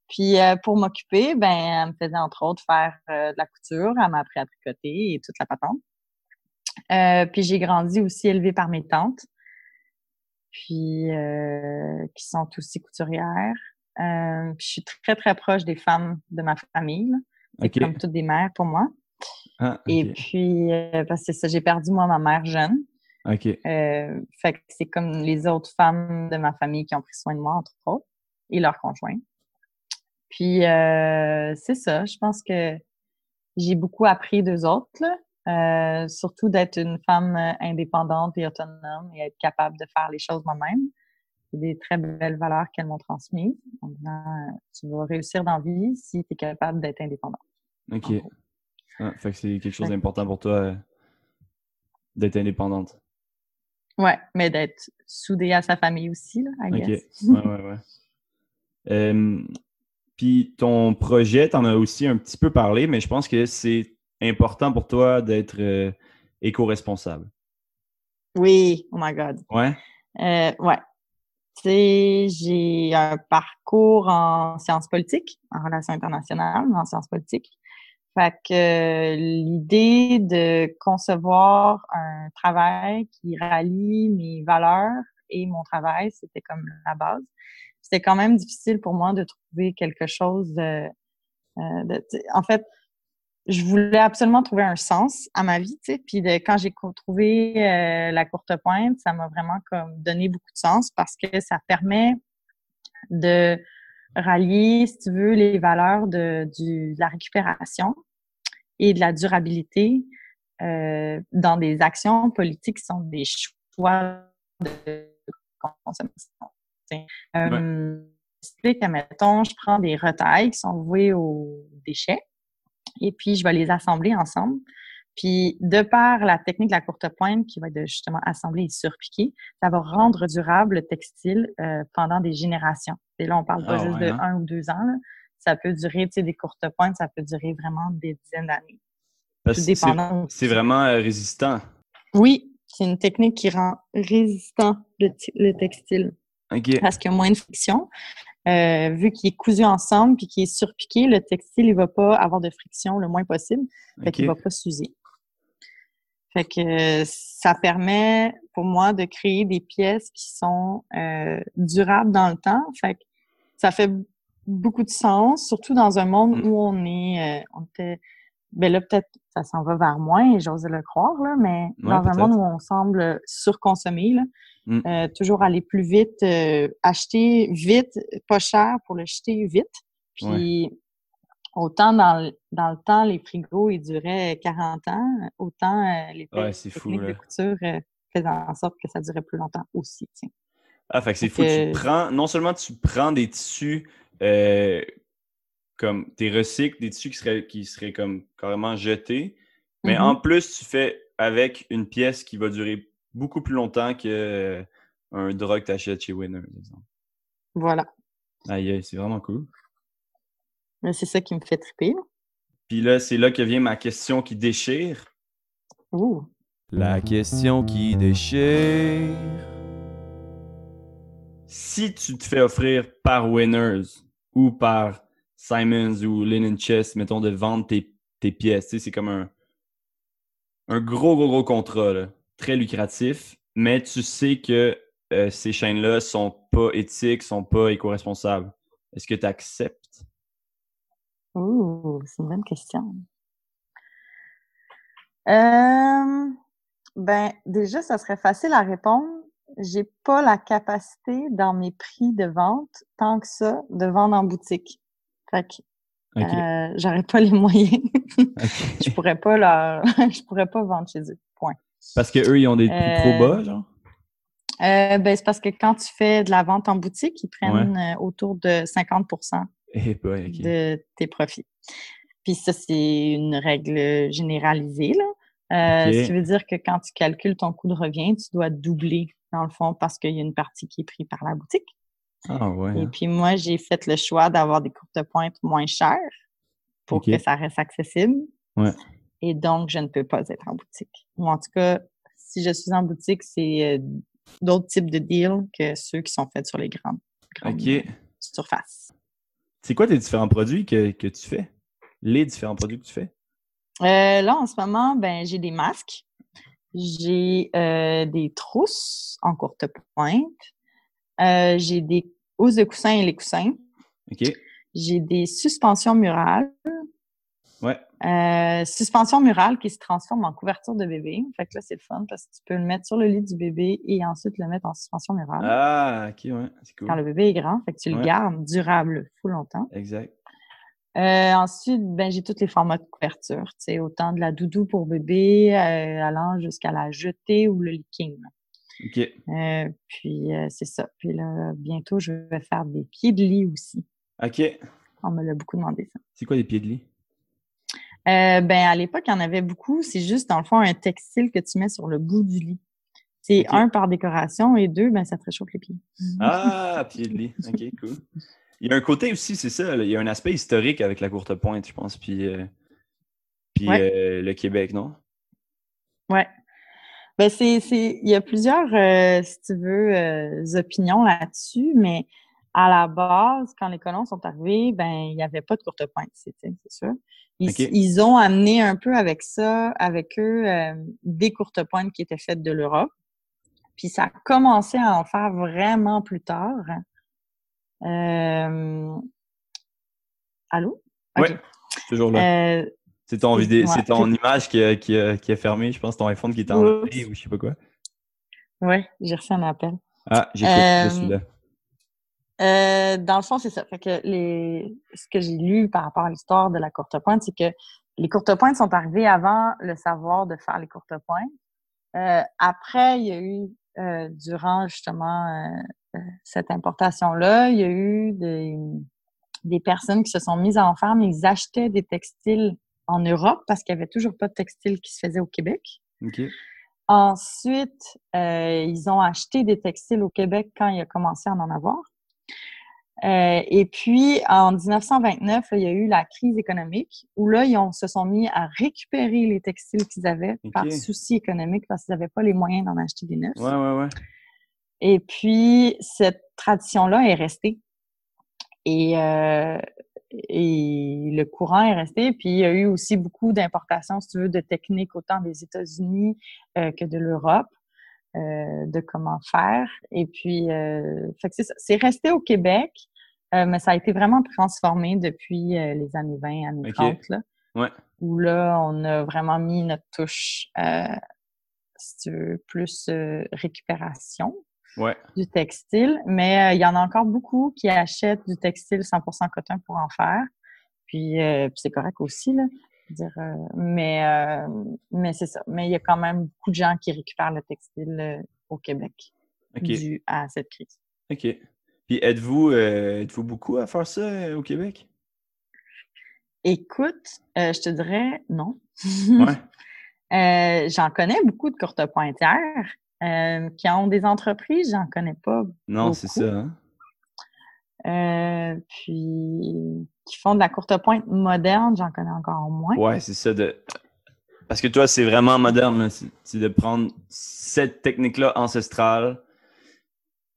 S2: Puis euh, pour m'occuper, ben, elle me faisait entre autres faire euh, de la couture. Elle m'a appris à tricoter et toute la patente. puis j'ai grandi aussi élevée par mes tantes, puis qui sont aussi couturières. puis je suis très, très proche des femmes de ma famille. C'est comme toutes des mères pour moi.
S1: Ah,
S2: et puis, parce que ça, j'ai perdu moi ma mère jeune.
S1: OK.
S2: Euh, fait que c'est comme les autres femmes de ma famille qui ont pris soin de moi, entre autres, et leurs conjoints. Puis, euh, c'est ça. Je pense que j'ai beaucoup appris d'eux autres, euh, surtout d'être une femme indépendante et autonome et être capable de faire les choses moi-même. C'est des très belles valeurs qu'elles m'ont transmises en disant tu vas réussir dans la vie si tu es capable d'être indépendante.
S1: OK. Ah, fait que c'est quelque chose d'important pour toi d'être indépendante.
S2: Ouais, mais d'être soudé à sa famille aussi, là, I guess.
S1: ouais, ouais, ouais. Puis ton projet, t'en as aussi un petit peu parlé, mais je pense que c'est important pour toi d'être euh, éco-responsable.
S2: Oui, oh my God.
S1: Ouais?
S2: Euh, ouais. Tu sais, j'ai un parcours en sciences politiques, en relations internationales, en sciences politiques. Fait que l'idée de concevoir un travail qui rallie mes valeurs et mon travail, c'était comme la base. C'était quand même difficile pour moi de trouver quelque chose de, euh, en fait, je voulais absolument trouver un sens à ma vie, tu sais. Puis de, quand j'ai trouvé euh, la courte pointe, ça m'a vraiment comme donné beaucoup de sens parce que ça permet de rallier, si tu veux, les valeurs de, du, de la récupération et de la durabilité euh, dans des actions politiques qui sont des choix de consommation. Euh, explique, mettons, je prends des retailles qui sont vouées aux déchets et puis je vais les assembler ensemble. Puis, de par la technique de la courte pointe qui va être de justement assembler et surpiquer, ça va rendre durable le textile euh, pendant des générations. Et là, on parle pas
S1: Ah
S2: juste
S1: ouais,
S2: de
S1: hein?
S2: un ou deux ans. là. Ça peut durer, tu sais, des courtes pointes, ça peut durer vraiment des dizaines d'années.
S1: C'est- vraiment euh, résistant.
S2: Oui, c'est une technique qui rend résistant le, ti- le textile parce qu'il y a moins de friction. Euh, vu qu'il est cousu ensemble puis qu'il est surpiqué, le textile, il va pas avoir de friction le moins possible. Fait
S1: OK.
S2: qu'il va pas s'user. Fait que euh, ça permet pour moi de créer des pièces qui sont euh, durables dans le temps. Fait que ça fait beaucoup de sens, surtout dans un monde
S1: Mm.
S2: où on est, euh, on était, ben là peut-être ça s'en va vers moins, j'ose le croire là, mais
S1: Ouais,
S2: dans un monde où on semble surconsommer là,
S1: Mm.
S2: euh, toujours aller plus vite, euh, acheter vite, pas cher pour le jeter vite. Puis autant dans le, dans le temps, les frigos, ils duraient 40 ans, autant euh, les
S1: Ouais, fou,
S2: techniques de couture euh, faisaient en sorte que ça durait plus longtemps aussi. tiens.
S1: Ah, fait que c'est fou. Tu
S2: que-
S1: prends, non seulement tu prends des tissus euh, comme tes recycles, des tissus qui seraient, qui seraient comme carrément jetés, mais en plus, tu fais avec une pièce qui va durer beaucoup plus longtemps que un drap que tu achètes chez Winner, par exemple.
S2: Voilà.
S1: Aïe, aïe, c'est vraiment cool.
S2: Mais c'est ça qui me fait triper. là.
S1: Puis là, c'est là que vient ma question qui déchire.
S2: Ouh.
S1: La question qui déchire. Si tu te fais offrir par Winners ou par Simons ou Linen Chess, mettons, de vendre tes, tes pièces, tu sais, c'est comme un, un gros, gros, gros contrat, là, très lucratif, mais tu sais que euh, ces chaînes-là sont pas éthiques, sont pas éco-responsables. Est-ce que tu acceptes?
S2: Ouh, c'est une bonne question. Euh, ben, déjà, ça serait facile à répondre. J'ai pas la capacité dans mes prix de vente, tant que ça, de vendre en boutique. Fait que,
S1: Ok.
S2: euh, j'aurais pas les moyens. je pourrais pas leur, je pourrais pas vendre chez eux. Point.
S1: Parce que eux, ils ont des prix
S2: Euh,
S1: trop bas, genre?
S2: Euh, ben, c'est parce que quand tu fais de la vente en boutique, ils prennent euh, autour de 50
S1: Eh
S2: de tes profits. Puis ça, c'est une règle généralisée. Là. Euh, Ce qui veut dire que quand tu calcules ton coût de revient, tu dois doubler, dans le fond, parce qu'il y a une partie qui est prise par la boutique.
S1: Ah ouais.
S2: Et puis moi, j'ai fait le choix d'avoir des courtes pointes moins chères pour que ça reste accessible.
S1: Ouais.
S2: Et donc, je ne peux pas être en boutique. Ou en tout cas, si je suis en boutique, c'est euh, d'autres types de deals que ceux qui sont faits sur les grandes, surfaces.
S1: C'est quoi tes différents produits que, que, tu fais? Les différents produits que tu fais?
S2: Euh, là, en ce moment, ben, j'ai des masques. J'ai euh, des trousses en courte pointe. j'ai des hausses de coussins et les coussins.
S1: OK.
S2: J'ai des suspensions murales. Euh, suspension murale qui se transforme en couverture de bébé. Fait que là, c'est le fun parce que tu peux le mettre sur le lit du bébé et ensuite le mettre en suspension murale.
S1: Ah, ok, ouais, c'est cool.
S2: Quand le bébé est grand, fait que tu le gardes durable tout longtemps.
S1: Exact.
S2: Euh, ensuite, ben, j'ai tous les formats de couverture. Tu sais, autant de la doudou pour bébé, euh, allant jusqu'à la jetée ou le leaking.
S1: OK.
S2: Puis, c'est ça. Puis là, bientôt, je vais faire des pieds de lit aussi.
S1: OK.
S2: On me l'a beaucoup demandé, ça.
S1: C'est quoi des pieds de lit?
S2: Euh, ben, à l'époque, il y en avait beaucoup. C'est juste, dans le fond, un textile que tu mets sur le bout du lit. C'est un par décoration et deux, ben, ça te réchauffe les pieds.
S1: Ah, pied de lit. OK, cool. Il y a un côté aussi, c'est ça, il y a un aspect historique avec la courte pointe, je pense, puis, euh, puis euh, le Québec, non?
S2: Ouais. Ben, c'est, il y a plusieurs, si tu veux, opinions là-dessus, mais à la base, quand les colons sont arrivés, ben, il n'y avait pas de courte pointe, c'est sûr. Ils, ont amené un peu avec ça, avec eux, euh, des courtes pointes qui étaient faites de l'Europe. Puis ça a commencé à en faire vraiment plus tard. Euh... Allô?
S1: Oui, toujours là. Euh, c'est ton, vidéo, c'est ton image qui a, qui, qui fermé, je pense, ton iPhone qui est en ou je sais pas quoi.
S2: Oui, j'ai reçu un appel.
S1: Ah, j'écoute, je suis là.
S2: Euh, dans le fond, c'est ça. Fait que les, ce que j'ai lu par rapport à l'histoire de la courte pointe, c'est que les courtes pointes sont arrivées avant le savoir de faire les courtes pointes. Euh, après, il y a eu, euh, durant justement cette importation-là, il y a eu des, des personnes qui se sont mises en ferme, ils achetaient des textiles en Europe parce qu'il n'y avait toujours pas de textiles qui se faisaient au Québec. Ensuite, ils ont acheté des textiles au Québec quand il a commencé à en avoir. Euh, et puis, en 1929, il y a eu la crise économique où là, ils se sont mis à récupérer les textiles qu'ils avaient par souci économique parce qu'ils n'avaient pas les moyens d'en acheter des neufs.
S1: Ouais, ouais, ouais.
S2: Et puis, cette tradition-là est restée. Et, euh, et le courant est resté. Puis, il y a eu aussi beaucoup d'importations, si tu veux, de techniques autant des États-Unis euh, que de l'Europe. Euh, de comment faire. Et puis, euh, c'est resté au Québec, euh, mais ça a été vraiment transformé depuis euh, les années 20, années 30, là,
S1: ouais.
S2: où là, on a vraiment mis notre touche, si tu veux, plus récupération
S1: ouais.
S2: du textile. Mais il y en a encore beaucoup qui achètent du textile 100% coton pour en faire. Puis, c'est correct aussi, là. Dire, euh, mais euh, mais c'est ça. Mais il y a quand même beaucoup de gens qui récupèrent le textile euh, au Québec dû à cette crise.
S1: OK. Puis êtes-vous êtes-vous beaucoup à faire ça au Québec?
S2: Écoute, je te dirais non.
S1: Ouais.
S2: j'en connais beaucoup de courtes pointières qui ont des entreprises, j'en connais pas.
S1: Non, c'est ça.
S2: Hein? Puis qui font de la courte pointe moderne, j'en connais encore moins.
S1: Ouais, c'est ça. De... Parce que toi, c'est vraiment moderne. C'est de prendre cette technique-là ancestrale,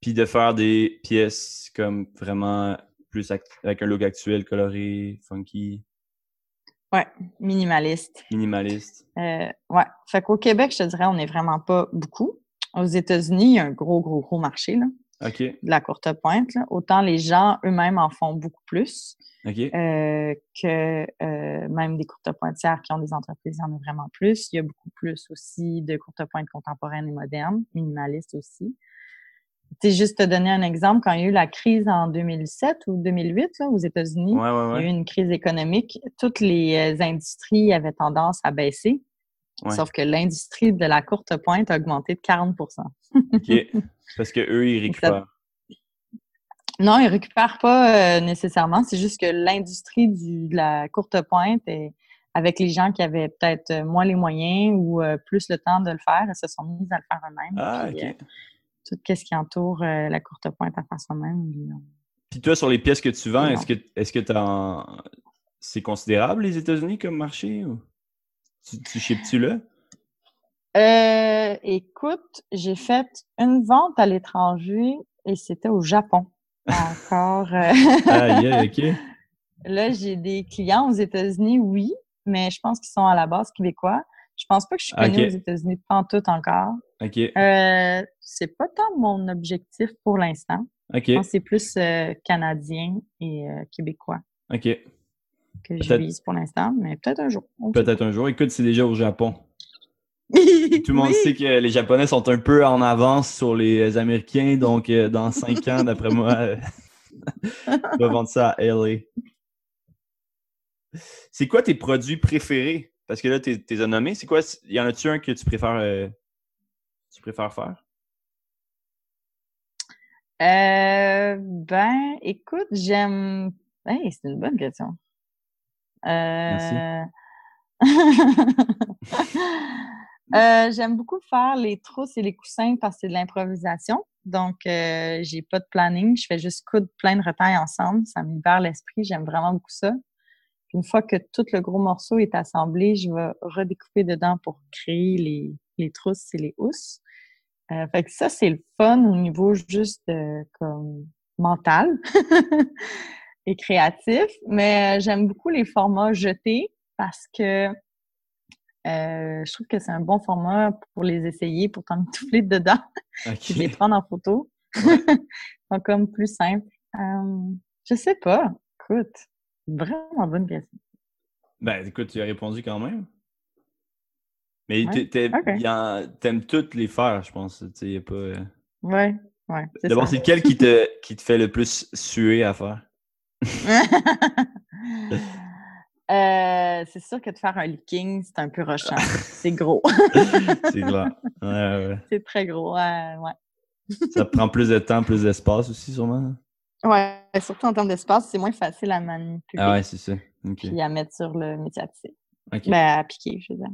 S1: puis de faire des pièces comme vraiment plus avec un look actuel, coloré, funky.
S2: Ouais, minimaliste.
S1: Minimaliste.
S2: Euh, ouais. Fait qu'au Québec, je te dirais, on n'est vraiment pas beaucoup. Aux États-Unis, il y a un gros, gros, gros marché là,
S1: de
S2: la courte pointe. Autant les gens eux-mêmes en font beaucoup plus.
S1: Euh,
S2: que euh, même des courtes pointières qui ont des entreprises, il y en a vraiment plus. Il y a beaucoup plus aussi de courtes pointes contemporaines et modernes, minimalistes aussi. Tu juste te donner un exemple, quand il y a eu la crise en 2007 ou 2008 là, aux États-Unis,
S1: il y
S2: a eu une crise économique. Toutes les euh, industries avaient tendance à baisser.
S1: Ouais.
S2: Sauf que l'industrie de la courte pointe a augmenté de 40%
S1: OK. Parce que eux, ils récupèrent.
S2: Non, ils récupèrent pas euh, nécessairement. C'est juste que l'industrie du- de la courte pointe, est, avec les gens qui avaient peut-être euh, moins les moyens ou euh, plus le temps de le faire, ils se sont mis à le faire eux-mêmes.
S1: Ah,
S2: Puis,
S1: OK.
S2: euh, tout ce qui entoure la courte pointe à faire soi-même.
S1: Puis toi, sur les pièces que tu vends, est-ce que est-ce que c'est considérable les États-Unis comme marché ou? Tu, tu shippes-tu là?
S2: Euh, écoute, j'ai fait une vente à l'étranger et c'était au Japon. Encore. euh,
S1: Aïe, aïe, ok.
S2: Là, j'ai des clients aux États-Unis, oui, mais je pense qu'ils sont à la base québécois. Je pense pas que je suis connue aux États-Unis, pas en tout encore.
S1: Ok.
S2: Euh, c'est pas tant mon objectif pour l'instant.
S1: Ok.
S2: Je pense que c'est plus euh, canadien et euh, québécois
S1: Ok.
S2: Que je vise pour l'instant, mais peut-être un jour.
S1: Peut-être un jour. Écoute, c'est déjà au Japon. Tout le monde
S2: Oui.
S1: sait que les Japonais sont un peu en avance sur les Américains, donc euh, dans cinq ans, d'après moi, euh, on va vendre ça à LA. C'est quoi tes produits préférés? Parce que là, tu t'es as nommés. C'est quoi? Y en a-tu un que tu préfères, euh, tu préfères faire?
S2: Euh, ben, écoute, j'aime. Hey, c'est une bonne question. Euh... Euh, j'aime beaucoup faire les trousses et les coussins parce que c'est de l'improvisation. Donc, euh, j'ai pas de planning. Je fais juste coudre plein de retails ensemble. Ça me libère l'esprit. J'aime vraiment beaucoup ça. Puis une fois que tout le gros morceau est assemblé, je vais redécouper dedans pour créer les, les trousses et les housses. Euh, fait que ça, c'est le fun au niveau juste comme mental et créatif. Mais euh, j'aime beaucoup les formats jetés parce que euh, je trouve que c'est un bon format pour les essayer, pour t'emmitoufler dedans, puis les
S1: Ok.
S2: prendre en photo. Sont comme plus simples. Euh, je sais pas. Écoute, vraiment bonne question.
S1: Ben, écoute, tu as répondu quand même. Mais
S2: Ouais.
S1: t'aimes toutes les faire, je pense. Tu sais, pas. euh,
S2: Ouais, ouais. c'est
S1: D'abord, c'est lequel qui te, qui te fait le plus suer à faire?
S2: Euh, c'est sûr que de faire un leaking, c'est un peu rushant. c'est gros.
S1: C'est clair. Ouais, ouais.
S2: c'est très gros. euh, ouais.
S1: Ça prend plus de temps, plus d'espace aussi, sûrement.
S2: Ouais, surtout en termes d'espace, c'est moins facile à manipuler
S1: Ah ouais, c'est ça. Ok.
S2: puis à mettre sur le métier à tisser.
S1: Ok.
S2: Ben, à piquer, je veux dire.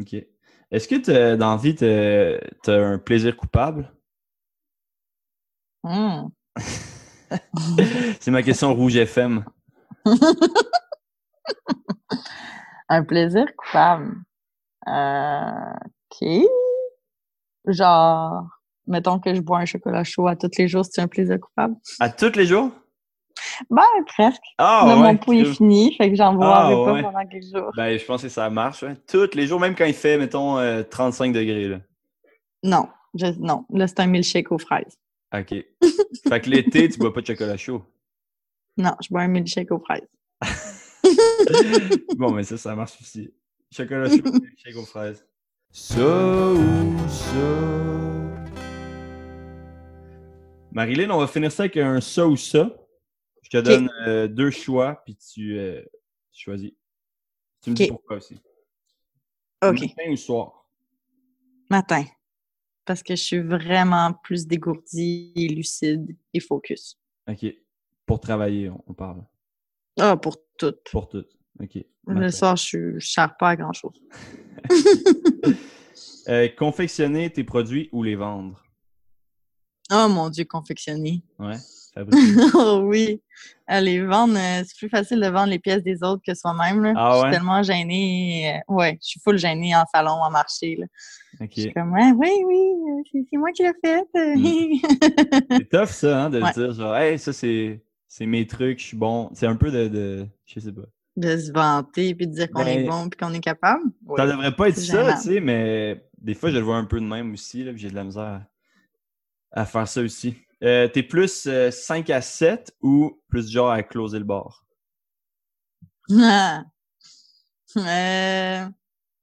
S1: ok. Est-ce que dans la vie, t'as t'as un plaisir coupable?
S2: Hum.
S1: C'est ma question rouge FM.
S2: Un plaisir coupable. Euh, OK. Genre, mettons que je bois un chocolat chaud à tous les jours, c'est un plaisir coupable?
S1: À tous les jours?
S2: Ben, presque.
S1: Ah
S2: Là,
S1: ouais.
S2: mon pot est fini, fait que j'en boirai
S1: Ah,
S2: pas
S1: ouais.
S2: pendant quelques jours.
S1: Ben, je pense que ça marche. Tous les jours, même quand il fait, mettons, euh, 35 degrés. Là.
S2: Non, je- non. Là, c'est un milkshake aux fraises.
S1: OK. fait que l'été, tu bois pas de chocolat chaud?
S2: Non, je bois un milkshake aux fraises.
S1: bon, mais ça, ça marche aussi. Chocolat chaud, shake aux fraises. Ça ou ça? Marilyn, on va finir ça avec un ça ou ça. Je te donne euh, deux choix, puis tu, euh, tu choisis. Tu me dis pourquoi aussi.
S2: OK.
S1: Matin ou soir?
S2: Matin. Parce que je suis vraiment plus dégourdie lucide et focus.
S1: OK. Pour travailler, on, parle.
S2: Ah, pour tout.
S1: Pour tout. OK.
S2: Le soir, je ne sers pas à grand-chose.
S1: Euh, confectionner tes produits ou les vendre?
S2: Oh mon Dieu, confectionner.
S1: Ouais.
S2: Oh oui. Euh, les vendre, euh, c'est plus facile de vendre les pièces des autres que soi-même.
S1: Ah
S2: je suis tellement gênée. euh, ouais, je suis full gênée en salon, en marché. Là. Je suis comme, ouais, oui, oui, c'est, moi qui l'ai fait. euh.
S1: C'est tough, ça, hein, de
S2: Ouais.
S1: dire genre, hey, ça, c'est, c'est mes trucs, je suis bon. C'est un peu de, de. Je sais pas.
S2: de se vanter puis de dire qu'on est
S1: Ben,
S2: bon puis qu'on est capable.
S1: Ça devrait pas être ça, tu sais, mais des fois, je le vois un peu de même aussi, là, puis j'ai de la misère à, à faire ça aussi. Euh, T'es plus euh, 5 à 7 ou plus genre à closer le bar?
S2: Euh,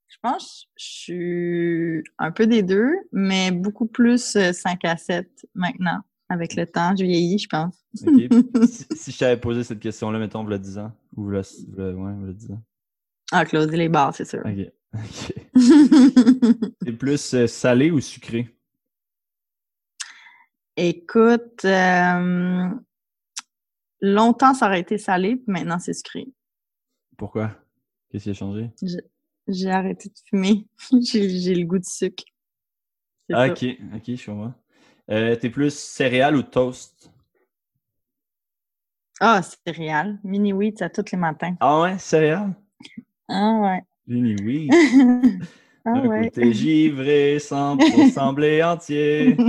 S2: je pense que je suis un peu des deux, mais beaucoup plus euh, 5 à 7 maintenant. Avec le temps, je vieillis, je pense.
S1: Si, si je t'avais posé cette question-là, mettons, 10 ans, ou v'là, v'là- ouais, v'là 10 ans.
S2: Ah, closer les bars, c'est sûr.
S1: Ok. Ok. T'es plus euh, salé ou sucré?
S2: Écoute, euh, longtemps ça aurait été salé, puis maintenant c'est sucré.
S1: Pourquoi? Qu'est-ce qui a changé?
S2: J'ai arrêté de fumer. J'ai le goût de sucre.
S1: Ah, ok, ok, je comprends. Euh, T'es plus céréales ou toast?
S2: Ah, céréales. Mini wheat à tous les matins.
S1: Ah ouais, céréales?
S2: Ah ouais.
S1: Mini wheat.
S2: ah ouais.
S1: T'es givré sans pour sembler entier.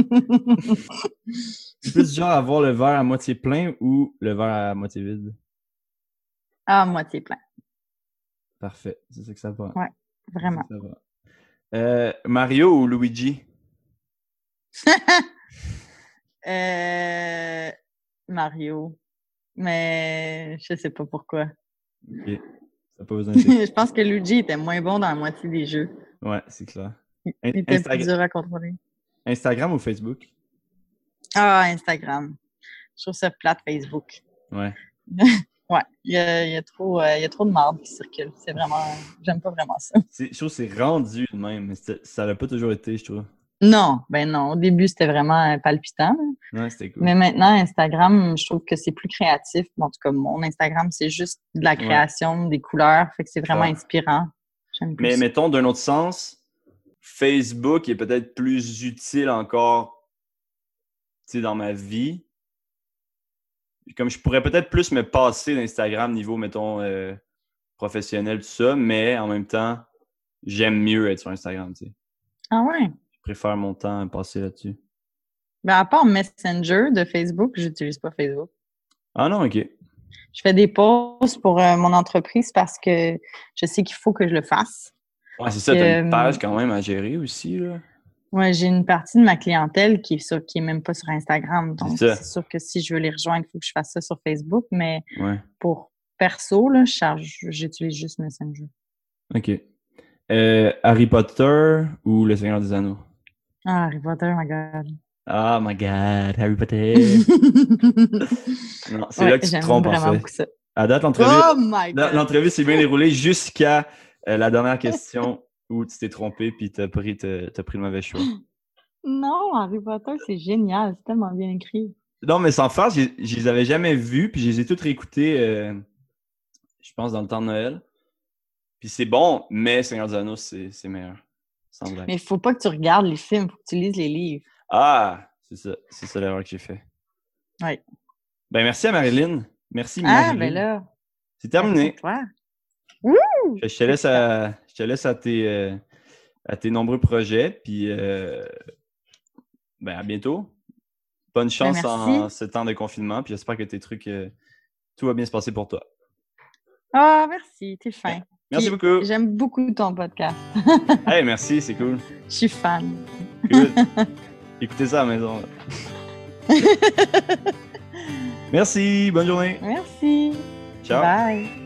S1: Tu plus du genre à voir le verre à moitié plein ou le verre à moitié vide?
S2: Ah, moitié plein.
S1: Parfait, c'est ça que ça va.
S2: Ouais, vraiment.
S1: Ça va. Euh, Mario ou Luigi?
S2: euh, Mario. Mais je sais pas pourquoi.
S1: Ok. Ça pas besoin
S2: je pense que Luigi était moins bon dans la moitié des jeux.
S1: Ouais, c'est clair.
S2: Il était plus dur à contrôler?
S1: Instagram ou Facebook?
S2: Ah, Instagram. Je trouve ça plate, Facebook.
S1: Ouais.
S2: ouais, il y a, y, a trop, euh, y a trop de marde qui circule. C'est vraiment... J'aime pas vraiment ça.
S1: Je trouve que c'est rendu de même, mais ça l'a pas toujours été, je trouve.
S2: Non, ben non. Au début, c'était vraiment palpitant.
S1: Ouais, c'était cool.
S2: Mais maintenant, Instagram, je trouve que c'est plus créatif. En tout cas, mon Instagram, c'est juste de la création, des couleurs. Fait que c'est vraiment inspirant.
S1: Mais mettons, d'un autre sens, Facebook est peut-être plus utile encore dans ma vie. Comme je pourrais peut-être plus me passer d'Instagram niveau, mettons, euh, professionnel, tout ça, mais en même temps, j'aime mieux être sur Instagram.
S2: Ah ouais?
S1: préfère mon temps à passer là-dessus.
S2: Ben, à part Messenger de Facebook, j'utilise pas Facebook.
S1: Ah non, OK.
S2: Je fais des posts pour euh, mon entreprise parce que je sais qu'il faut que je le fasse.
S1: Ouais, c'est ça, tu as une page quand même à gérer aussi, là.
S2: Ouais, j'ai une partie de ma clientèle qui est, sur, qui est même pas sur Instagram. Donc, c'est sûr que si je veux les rejoindre, il faut que je fasse ça sur Facebook. Mais pour perso, là, j'utilise juste Messenger.
S1: OK. Euh, Harry Potter ou Le Seigneur des Anneaux?
S2: Ah, Harry Potter, my God.
S1: Oh my God, Harry Potter. non, c'est là que tu te trompes, en fait. Ça. À date, l'entrevue
S2: oh
S1: l'entrevue s'est bien déroulée jusqu'à euh, la dernière question où tu t'es trompé puis tu as pris, pris le mauvais choix.
S2: Non, Harry Potter, c'est génial. C'est tellement bien écrit.
S1: Non, mais sans farce, je les avais jamais vus puis je les ai toutes réécoutés, euh, je pense, dans le temps de Noël. Puis c'est bon, mais Seigneur des Anneaux, c'est meilleur.
S2: Mais il faut pas que tu regardes les films, il faut que tu lises les livres.
S1: Ah, c'est ça. C'est ça l'erreur que j'ai fait.
S2: Oui.
S1: Ben, merci à Marilyn. Merci,
S2: Marilyn. Ah, ben là.
S1: C'est terminé.
S2: Toi.
S1: Je te laisse à, je te laisse à tes, euh, à tes nombreux projets. Puis, euh, ben, à bientôt. Bonne ben, chance en ce temps de confinement. Puis, j'espère que tes trucs, euh, tout va bien se passer pour toi.
S2: Ah, merci. T'es fin.
S1: Merci beaucoup.
S2: J'aime beaucoup ton podcast.
S1: hey, merci, c'est cool.
S2: Je suis fan.
S1: Good. Écoutez ça à la maison. merci, bonne journée.
S2: Merci.
S1: Ciao.
S2: Bye.